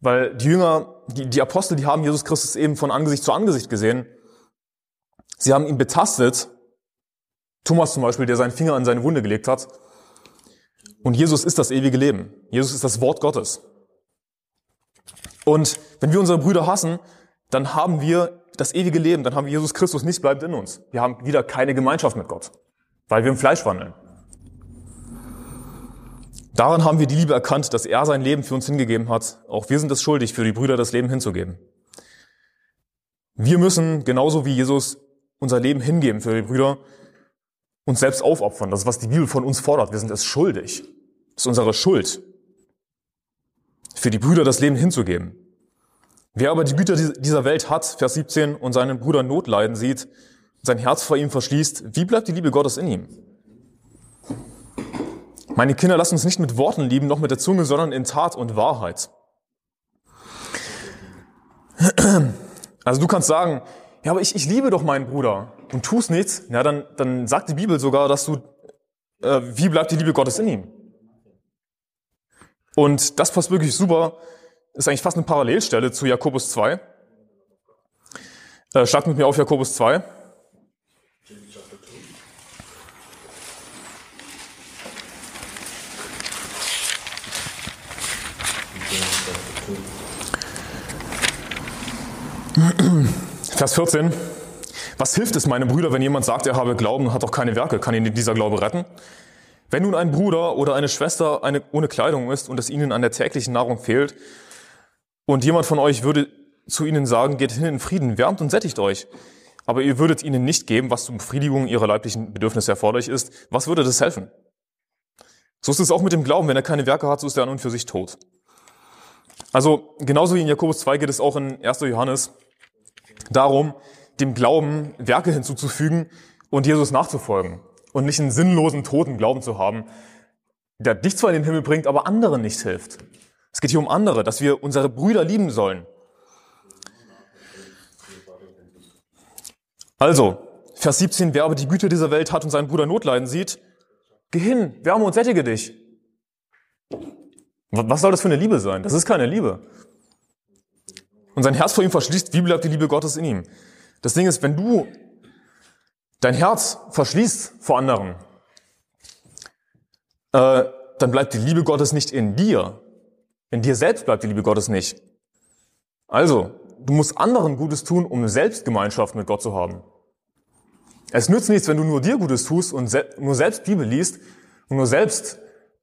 Weil die Jünger, die, die Apostel, die haben Jesus Christus eben von Angesicht zu Angesicht gesehen. Sie haben ihn betastet. Thomas zum Beispiel, der seinen Finger an seine Wunde gelegt hat. Und Jesus ist das ewige Leben. Jesus ist das Wort Gottes. Und wenn wir unsere Brüder hassen, dann haben wir das ewige Leben, dann haben wir Jesus Christus nicht bleibt in uns. Wir haben wieder keine Gemeinschaft mit Gott, weil wir im Fleisch wandeln. Daran haben wir die Liebe erkannt, dass er sein Leben für uns hingegeben hat. Auch wir sind es schuldig, für die Brüder das Leben hinzugeben. Wir müssen, genauso wie Jesus, unser Leben hingeben für die Brüder, uns selbst aufopfern. Das ist, was die Bibel von uns fordert. Wir sind es schuldig. Das ist unsere Schuld, für die Brüder das Leben hinzugeben. Wer aber die Güter dieser Welt hat, Vers 17, und seinen Bruder Notleiden sieht, sein Herz vor ihm verschließt, wie bleibt die Liebe Gottes in ihm? Meine Kinder, lasst uns nicht mit Worten lieben, noch mit der Zunge, sondern in Tat und Wahrheit. Also du kannst sagen, ja, aber ich, ich liebe doch meinen Bruder und tust nichts. Ja, dann, dann sagt die Bibel sogar, dass du, äh, wie bleibt die Liebe Gottes in ihm? Und das passt wirklich super, ist eigentlich fast eine Parallelstelle zu Jakobus 2. Äh, schlag mit mir auf Jakobus 2. Vers 14. Was hilft es, meine Brüder, wenn jemand sagt, er habe Glauben und hat doch keine Werke? Kann ihn dieser Glaube retten? Wenn nun ein Bruder oder eine Schwester eine, ohne Kleidung ist und es ihnen an der täglichen Nahrung fehlt und jemand von euch würde zu ihnen sagen, geht hin in Frieden, wärmt und sättigt euch, aber ihr würdet ihnen nicht geben, was zur Befriedigung ihrer leiblichen Bedürfnisse erforderlich ist, was würde das helfen? So ist es auch mit dem Glauben. Wenn er keine Werke hat, so ist er an und für sich tot. Also genauso wie in Jakobus 2 geht es auch in 1. Johannes darum, dem Glauben Werke hinzuzufügen und Jesus nachzufolgen und nicht einen sinnlosen, toten Glauben zu haben, der dich zwar in den Himmel bringt, aber anderen nicht hilft. Es geht hier um andere, dass wir unsere Brüder lieben sollen. Also, Vers 17, wer aber die Güte dieser Welt hat und seinen Bruder Notleiden sieht, geh hin, wärme und sättige dich. Was soll das für eine Liebe sein? Das ist keine Liebe. Und sein Herz vor ihm verschließt, wie bleibt die Liebe Gottes in ihm? Das Ding ist, wenn du dein Herz verschließt vor anderen, äh, dann bleibt die Liebe Gottes nicht in dir. In dir selbst bleibt die Liebe Gottes nicht. Also, du musst anderen Gutes tun, um selbst Gemeinschaft mit Gott zu haben. Es nützt nichts, wenn du nur dir Gutes tust und se nur selbst Bibel liest und nur selbst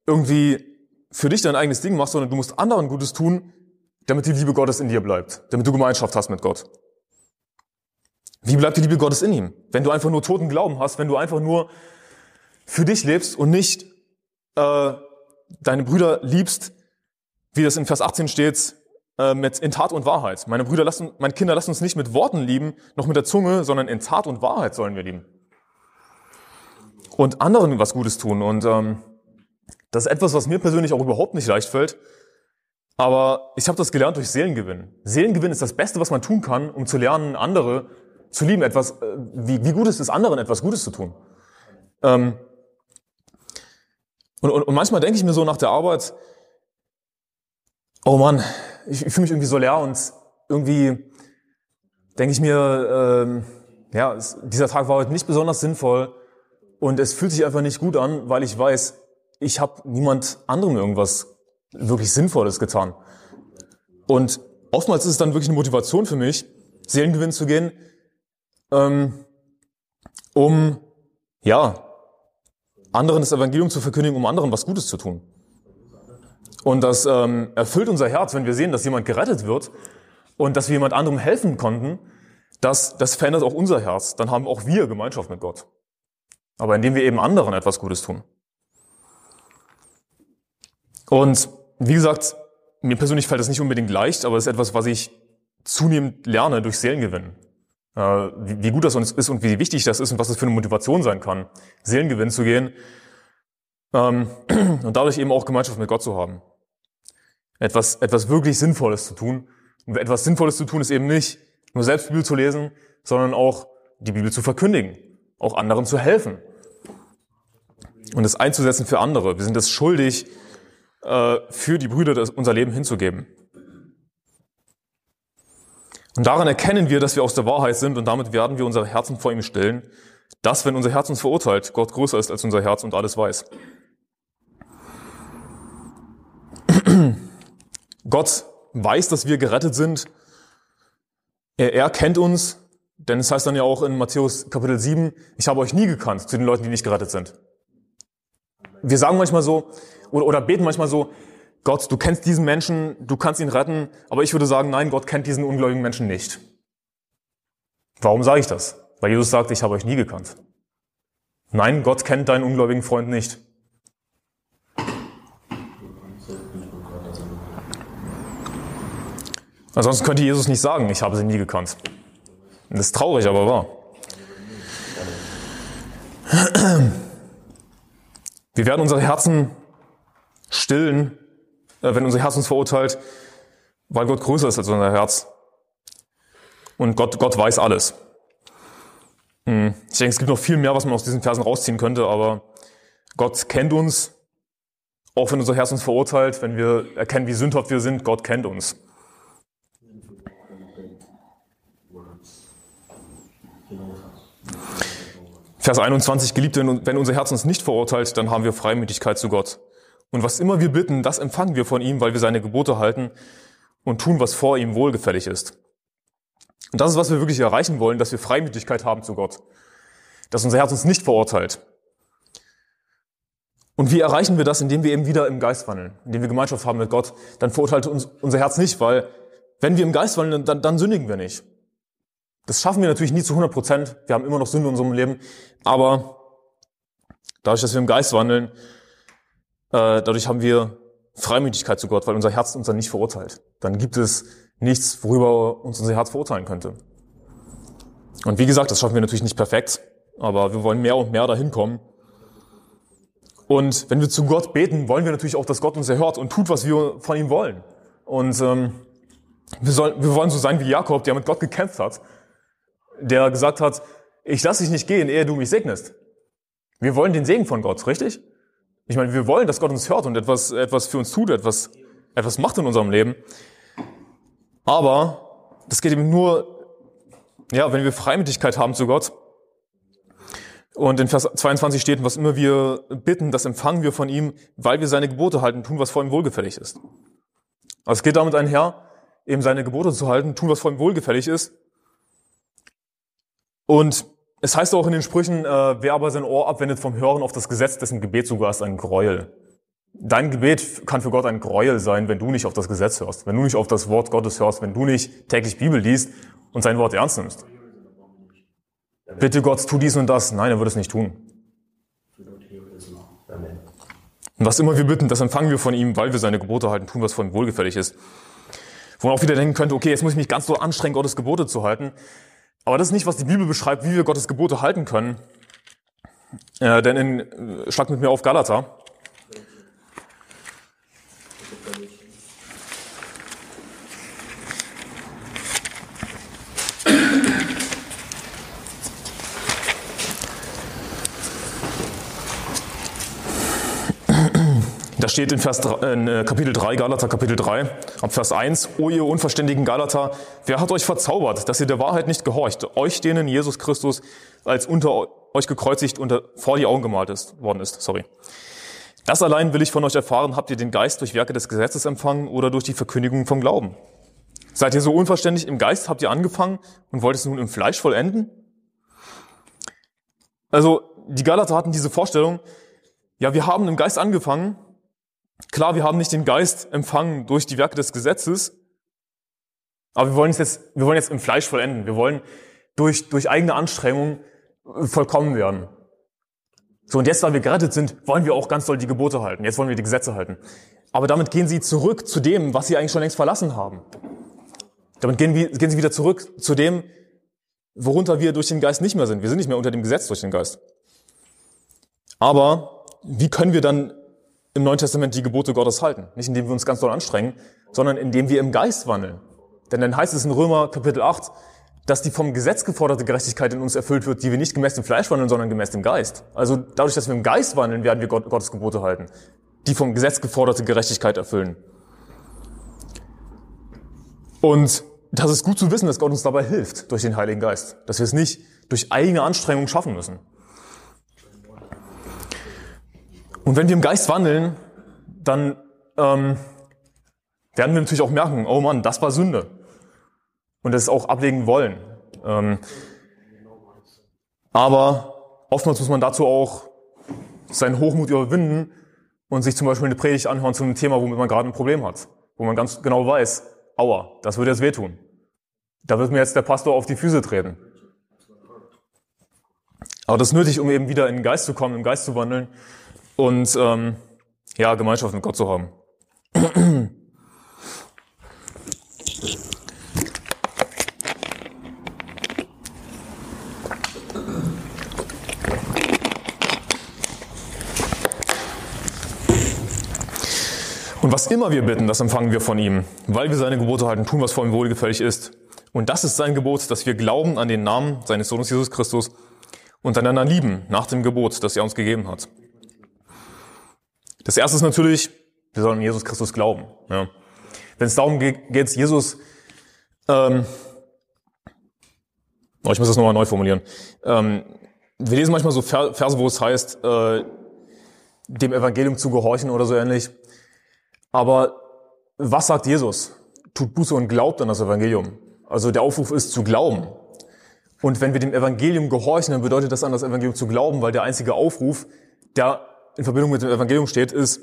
irgendwie für dich dein eigenes Ding machst, sondern du musst anderen Gutes tun, damit die Liebe Gottes in dir bleibt, damit du Gemeinschaft hast mit Gott. Wie bleibt die Liebe Gottes in ihm? Wenn du einfach nur toten Glauben hast, wenn du einfach nur für dich lebst und nicht äh, deine Brüder liebst, wie das in Vers 18 steht, äh, mit in Tat und Wahrheit. Meine Brüder, lassen, meine Kinder, lasst uns nicht mit Worten lieben, noch mit der Zunge, sondern in Tat und Wahrheit sollen wir lieben. Und anderen was Gutes tun. Und ähm, das ist etwas, was mir persönlich auch überhaupt nicht leicht fällt. Aber ich habe das gelernt durch Seelengewinn. Seelengewinn ist das Beste, was man tun kann, um zu lernen, andere zu lieben, etwas, äh, wie, wie gut ist es anderen, etwas Gutes zu tun. Ähm, und, und, und manchmal denke ich mir so nach der Arbeit, oh Mann, ich, ich fühle mich irgendwie so leer und irgendwie denke ich mir, ähm, ja, es, dieser Tag war heute nicht besonders sinnvoll und es fühlt sich einfach nicht gut an, weil ich weiß, ich habe niemand anderem irgendwas wirklich Sinnvolles getan. Und oftmals ist es dann wirklich eine Motivation für mich, Seelengewinn zu gehen, ähm, um ja anderen das Evangelium zu verkündigen, um anderen was Gutes zu tun. Und das ähm, erfüllt unser Herz, wenn wir sehen, dass jemand gerettet wird und dass wir jemand anderem helfen konnten. Das, das verändert auch unser Herz. Dann haben auch wir Gemeinschaft mit Gott. Aber indem wir eben anderen etwas Gutes tun. Und wie gesagt, mir persönlich fällt das nicht unbedingt leicht, aber es ist etwas, was ich zunehmend lerne durch Seelengewinn. Äh, wie, gut das uns ist und wie wichtig das ist und was das für eine Motivation sein kann, Seelengewinn zu gehen ähm, und dadurch eben auch Gemeinschaft mit Gott zu haben. Etwas, etwas wirklich Sinnvolles zu tun. Und etwas Sinnvolles zu tun ist eben nicht nur selbst Bibel zu lesen, sondern auch die Bibel zu verkündigen, auch anderen zu helfen und es einzusetzen für andere. Wir sind es schuldig, äh, für die Brüder unser Leben hinzugeben. Und daran erkennen wir, dass wir aus der Wahrheit sind und damit werden wir unsere Herzen vor ihm stellen, dass, wenn unser Herz uns verurteilt, Gott größer ist als unser Herz und alles weiß. Gott weiß, dass wir gerettet sind. Er, er kennt uns, denn es heißt dann ja auch in Matthäus Kapitel 7, ich habe euch nie gekannt zu den Leuten, die nicht gerettet sind. Wir sagen manchmal so, oder, oder beten manchmal so, Gott, du kennst diesen Menschen, du kannst ihn retten, aber ich würde sagen, nein, Gott kennt diesen ungläubigen Menschen nicht. Warum sage ich das? Weil Jesus sagt, ich habe euch nie gekannt. Nein, Gott kennt deinen ungläubigen Freund nicht. Ansonsten könnte Jesus nicht sagen, ich habe sie nie gekannt. Das ist traurig, aber wahr. Wir werden unsere Herzen stillen, wenn unser Herz uns verurteilt, weil Gott größer ist als unser Herz. Und Gott, Gott weiß alles. Hm, ich denke, es gibt noch viel mehr, was man aus diesen Versen rausziehen könnte, aber Gott kennt uns, auch wenn unser Herz uns verurteilt, wenn wir erkennen, wie sündhaft wir sind, Gott kennt uns. Vers 21, Geliebte, wenn unser Herz uns nicht verurteilt, dann haben wir Freimütigkeit zu Gott. Und was immer wir bitten, das empfangen wir von ihm, weil wir seine Gebote halten und tun, was vor ihm wohlgefällig ist. Und das ist, was wir wirklich erreichen wollen, dass wir Freimütigkeit haben zu Gott. Dass unser Herz uns nicht verurteilt. Und wie erreichen wir das? Indem wir eben wieder im Geist wandeln, indem wir Gemeinschaft haben mit Gott. Dann verurteilt uns unser Herz nicht, weil wenn wir im Geist wandeln, dann, dann sündigen wir nicht. Das schaffen wir natürlich nie zu 100 Prozent. Wir haben immer noch Sünde in unserem Leben. Aber dadurch, dass wir im Geist wandeln, äh, dadurch haben wir Freimütigkeit zu Gott, weil unser Herz uns dann nicht verurteilt. Dann gibt es nichts, worüber uns unser Herz verurteilen könnte. Und wie gesagt, das schaffen wir natürlich nicht perfekt, aber wir wollen mehr und mehr dahin kommen. Und wenn wir zu Gott beten, wollen wir natürlich auch, dass Gott uns erhört und tut, was wir von ihm wollen. Und ähm, wir, sollen, wir wollen so sein wie Jakob, der mit Gott gekämpft hat, der gesagt hat, ich lasse dich nicht gehen, ehe du mich segnest. Wir wollen den Segen von Gott, richtig? Ich meine, wir wollen, dass Gott uns hört und etwas, etwas für uns tut, etwas, etwas macht in unserem Leben. Aber das geht eben nur, ja, wenn wir Freimütigkeit haben zu Gott. Und in Vers 22 steht, was immer wir bitten, das empfangen wir von ihm, weil wir seine Gebote halten, tun, was vor ihm wohlgefällig ist. Also es geht damit einher, eben seine Gebote zu halten, tun, was vor ihm wohlgefällig ist. Und es heißt auch in den Sprüchen, äh, wer aber sein Ohr abwendet vom Hören auf das Gesetz, dessen Gebet sogar ist ein Gräuel. Dein Gebet kann für Gott ein Gräuel sein, wenn du nicht auf das Gesetz hörst, wenn du nicht auf das Wort Gottes hörst, wenn du nicht täglich Bibel liest und sein Wort ernst nimmst. Bitte Gott, tu dies und das. Nein, er wird es nicht tun. Und was immer wir bitten, das empfangen wir von ihm, weil wir seine Gebote halten, tun, was von ihm wohlgefällig ist. Wo man auch wieder denken könnte, okay, jetzt muss ich mich ganz so anstrengen, Gottes Gebote zu halten. Aber das ist nicht, was die Bibel beschreibt, wie wir Gottes Gebote halten können. Äh, denn in, äh, schlag mit mir auf Galater. Da steht in, Vers, in äh, Kapitel 3, Galater Kapitel 3, ab Vers 1, O ihr unverständigen Galater, wer hat euch verzaubert, dass ihr der Wahrheit nicht gehorcht, euch denen Jesus Christus als unter euch gekreuzigt und vor die Augen gemalt ist, worden ist. Sorry. Das allein will ich von euch erfahren, habt ihr den Geist durch Werke des Gesetzes empfangen oder durch die Verkündigung vom Glauben? Seid ihr so unverständlich im Geist, habt ihr angefangen und wollt es nun im Fleisch vollenden? Also, die Galater hatten diese Vorstellung, ja, wir haben im Geist angefangen, Klar, wir haben nicht den Geist empfangen durch die Werke des Gesetzes, aber wir wollen jetzt, wir wollen jetzt im Fleisch vollenden. Wir wollen durch, durch eigene Anstrengung vollkommen werden. So, und jetzt, weil wir gerettet sind, wollen wir auch ganz doll die Gebote halten. Jetzt wollen wir die Gesetze halten. Aber damit gehen sie zurück zu dem, was sie eigentlich schon längst verlassen haben. Damit gehen, gehen sie wieder zurück zu dem, worunter wir durch den Geist nicht mehr sind. Wir sind nicht mehr unter dem Gesetz durch den Geist. Aber wie können wir dann im Neuen Testament die Gebote Gottes halten. Nicht indem wir uns ganz doll anstrengen, sondern indem wir im Geist wandeln. Denn dann heißt es in Römer Kapitel 8, dass die vom Gesetz geforderte Gerechtigkeit in uns erfüllt wird, die wir nicht gemäß dem Fleisch wandeln, sondern gemäß dem Geist. Also dadurch, dass wir im Geist wandeln, werden wir Gott, Gottes Gebote halten, die vom Gesetz geforderte Gerechtigkeit erfüllen. Und das ist gut zu wissen, dass Gott uns dabei hilft durch den Heiligen Geist, dass wir es nicht durch eigene Anstrengungen schaffen müssen. Und wenn wir im Geist wandeln, dann ähm, werden wir natürlich auch merken, oh Mann, das war Sünde. Und das auch ablegen wollen. Ähm, aber oftmals muss man dazu auch seinen Hochmut überwinden und sich zum Beispiel eine Predigt anhören zu einem Thema, womit man gerade ein Problem hat. Wo man ganz genau weiß, aua, das würde jetzt wehtun. Da wird mir jetzt der Pastor auf die Füße treten. Aber das ist nötig, um eben wieder in den Geist zu kommen, im Geist zu wandeln und ähm, ja, Gemeinschaft mit Gott zu haben. Und was immer wir bitten, das empfangen wir von ihm, weil wir seine Gebote halten, tun, was vor ihm wohlgefällig ist. Und das ist sein Gebot, dass wir glauben an den Namen seines Sohnes Jesus Christus und einander lieben nach dem Gebot, das er uns gegeben hat. Das erste ist natürlich, wir sollen Jesus Christus glauben. Ja. Wenn es darum geht, Jesus, ähm, oh, ich muss das nochmal neu formulieren. Ähm, wir lesen manchmal so Verse, wo es heißt, äh, dem Evangelium zu gehorchen oder so ähnlich. Aber was sagt Jesus? Tut Buße und glaubt an das Evangelium. Also der Aufruf ist zu glauben. Und wenn wir dem Evangelium gehorchen, dann bedeutet das an das Evangelium zu glauben, weil der einzige Aufruf, der in Verbindung mit dem Evangelium steht, ist,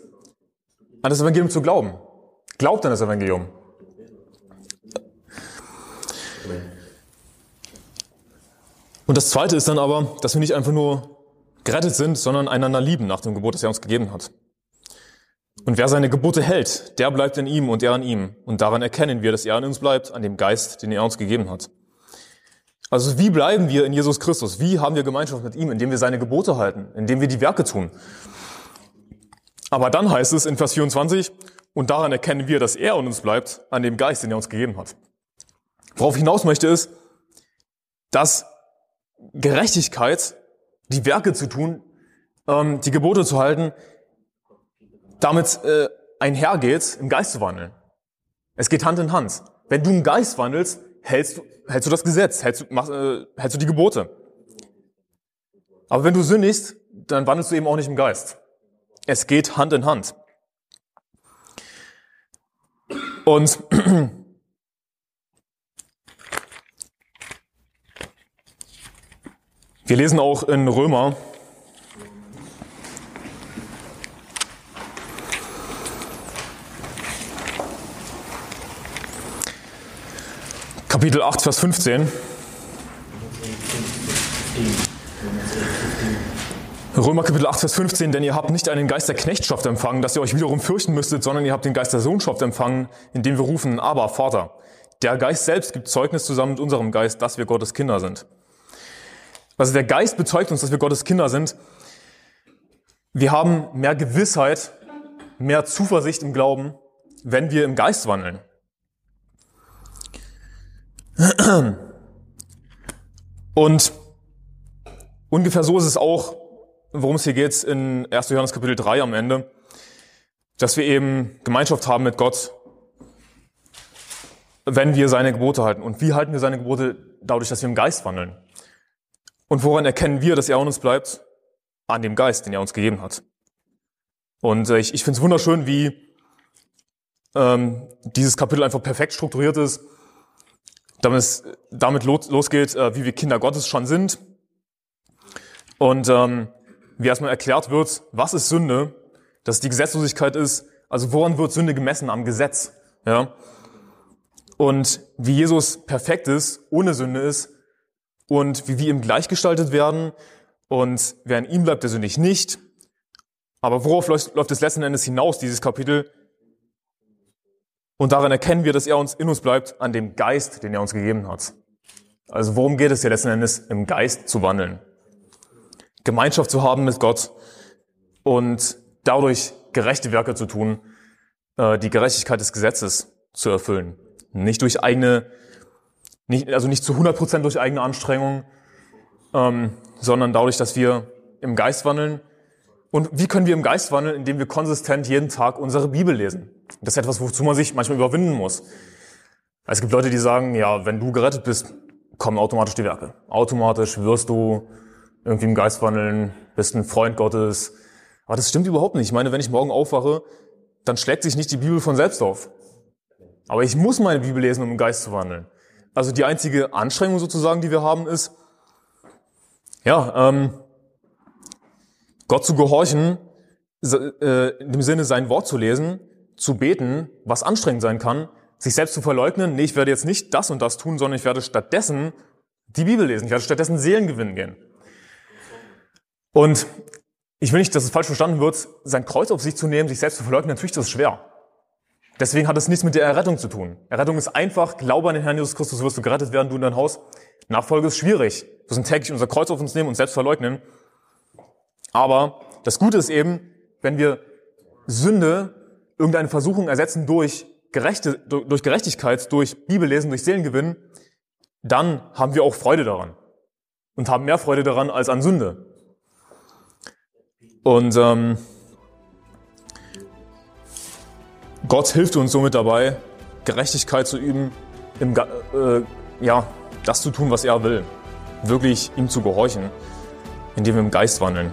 an das Evangelium zu glauben. Glaubt an das Evangelium. Und das Zweite ist dann aber, dass wir nicht einfach nur gerettet sind, sondern einander lieben nach dem Gebot, das er uns gegeben hat. Und wer seine Gebote hält, der bleibt in ihm und er an ihm. Und daran erkennen wir, dass er an uns bleibt, an dem Geist, den er uns gegeben hat. Also wie bleiben wir in Jesus Christus? Wie haben wir Gemeinschaft mit ihm? Indem wir seine Gebote halten, indem wir die Werke tun. Aber dann heißt es in Vers 24, und daran erkennen wir, dass er uns bleibt, an dem Geist, den er uns gegeben hat. Worauf ich hinaus möchte ist, dass Gerechtigkeit, die Werke zu tun, ähm, die Gebote zu halten, damit äh, einhergeht, im Geist zu wandeln. Es geht Hand in Hand. Wenn du im Geist wandelst, hältst du, hältst du das Gesetz, hältst du, mach, äh, hältst du die Gebote. Aber wenn du sündigst, dann wandelst du eben auch nicht im Geist. Es geht Hand in Hand. Und wir lesen auch in Römer Kapitel 8, Vers 15. Römer Kapitel 8, Vers 15, denn ihr habt nicht einen Geist der Knechtschaft empfangen, dass ihr euch wiederum fürchten müsstet, sondern ihr habt den Geist der Sohnschaft empfangen, indem wir rufen, aber Vater. Der Geist selbst gibt Zeugnis zusammen mit unserem Geist, dass wir Gottes Kinder sind. Also der Geist bezeugt uns, dass wir Gottes Kinder sind. Wir haben mehr Gewissheit, mehr Zuversicht im Glauben, wenn wir im Geist wandeln. Und ungefähr so ist es auch, worum es hier geht in 1. Johannes Kapitel 3 am Ende, dass wir eben Gemeinschaft haben mit Gott, wenn wir seine Gebote halten. Und wie halten wir seine Gebote? Dadurch, dass wir im Geist wandeln. Und woran erkennen wir, dass er an uns bleibt? An dem Geist, den er uns gegeben hat. Und äh, ich, ich finde es wunderschön, wie ähm, dieses Kapitel einfach perfekt strukturiert ist damit damit losgeht, äh, wie wir Kinder Gottes schon sind. Und ähm, wie erstmal erklärt wird, was ist Sünde, dass die Gesetzlosigkeit ist, also woran wird Sünde gemessen? Am Gesetz. Ja? Und wie Jesus perfekt ist, ohne Sünde ist und wie wir ihm gleichgestaltet werden und wer in ihm bleibt, der sündigt nicht. Aber worauf läuft es letzten Endes hinaus, dieses Kapitel? Und daran erkennen wir, dass er uns in uns bleibt, an dem Geist, den er uns gegeben hat. Also worum geht es hier letzten Endes? Im Geist zu wandeln. Gemeinschaft zu haben mit Gott und dadurch gerechte Werke zu tun, äh, die Gerechtigkeit des Gesetzes zu erfüllen. Nicht durch eigene Nicht, also nicht zu 100% durch eigene Anstrengung, ähm, sondern dadurch, dass wir im Geist wandeln. Und wie können wir im Geist wandeln? Indem wir konsistent jeden Tag unsere Bibel lesen. Das ist etwas, wozu man sich manchmal überwinden muss. Es gibt Leute, die sagen, ja, wenn du gerettet bist, kommen automatisch die Werke. Automatisch wirst du irgendwie im Geist wandeln, bist ein Freund Gottes. Aber das stimmt überhaupt nicht. Ich meine, wenn ich morgen aufwache, dann schlägt sich nicht die Bibel von selbst auf. Aber ich muss meine Bibel lesen, um im Geist zu wandeln. Also die einzige Anstrengung sozusagen, die wir haben, ist, ja, ähm, Gott zu gehorchen, äh, in dem Sinne sein Wort zu lesen, zu beten, was anstrengend sein kann, sich selbst zu verleugnen, nee, ich werde jetzt nicht das und das tun, sondern ich werde stattdessen die Bibel lesen, ich werde stattdessen Seelen gewinnen gehen. Und ich will nicht, dass es falsch verstanden wird, sein Kreuz auf sich zu nehmen, sich selbst zu verleugnen, natürlich ist das schwer. Deswegen hat es nichts mit der Errettung zu tun. Errettung ist einfach, glaube an den Herrn Jesus Christus, wirst du gerettet werden, du in dein Haus. Nachfolge ist schwierig. Wir müssen täglich unser Kreuz auf uns nehmen und selbst verleugnen. Aber das Gute ist eben, wenn wir Sünde, irgendeine Versuchung ersetzen durch, Gerechte, durch Gerechtigkeit, durch Bibellesen, durch Seelengewinn, dann haben wir auch Freude daran. Und haben mehr Freude daran als an Sünde. Und ähm, Gott hilft uns somit dabei, Gerechtigkeit zu üben, im, äh, ja, das zu tun, was er will. Wirklich ihm zu gehorchen, indem wir im Geist wandeln.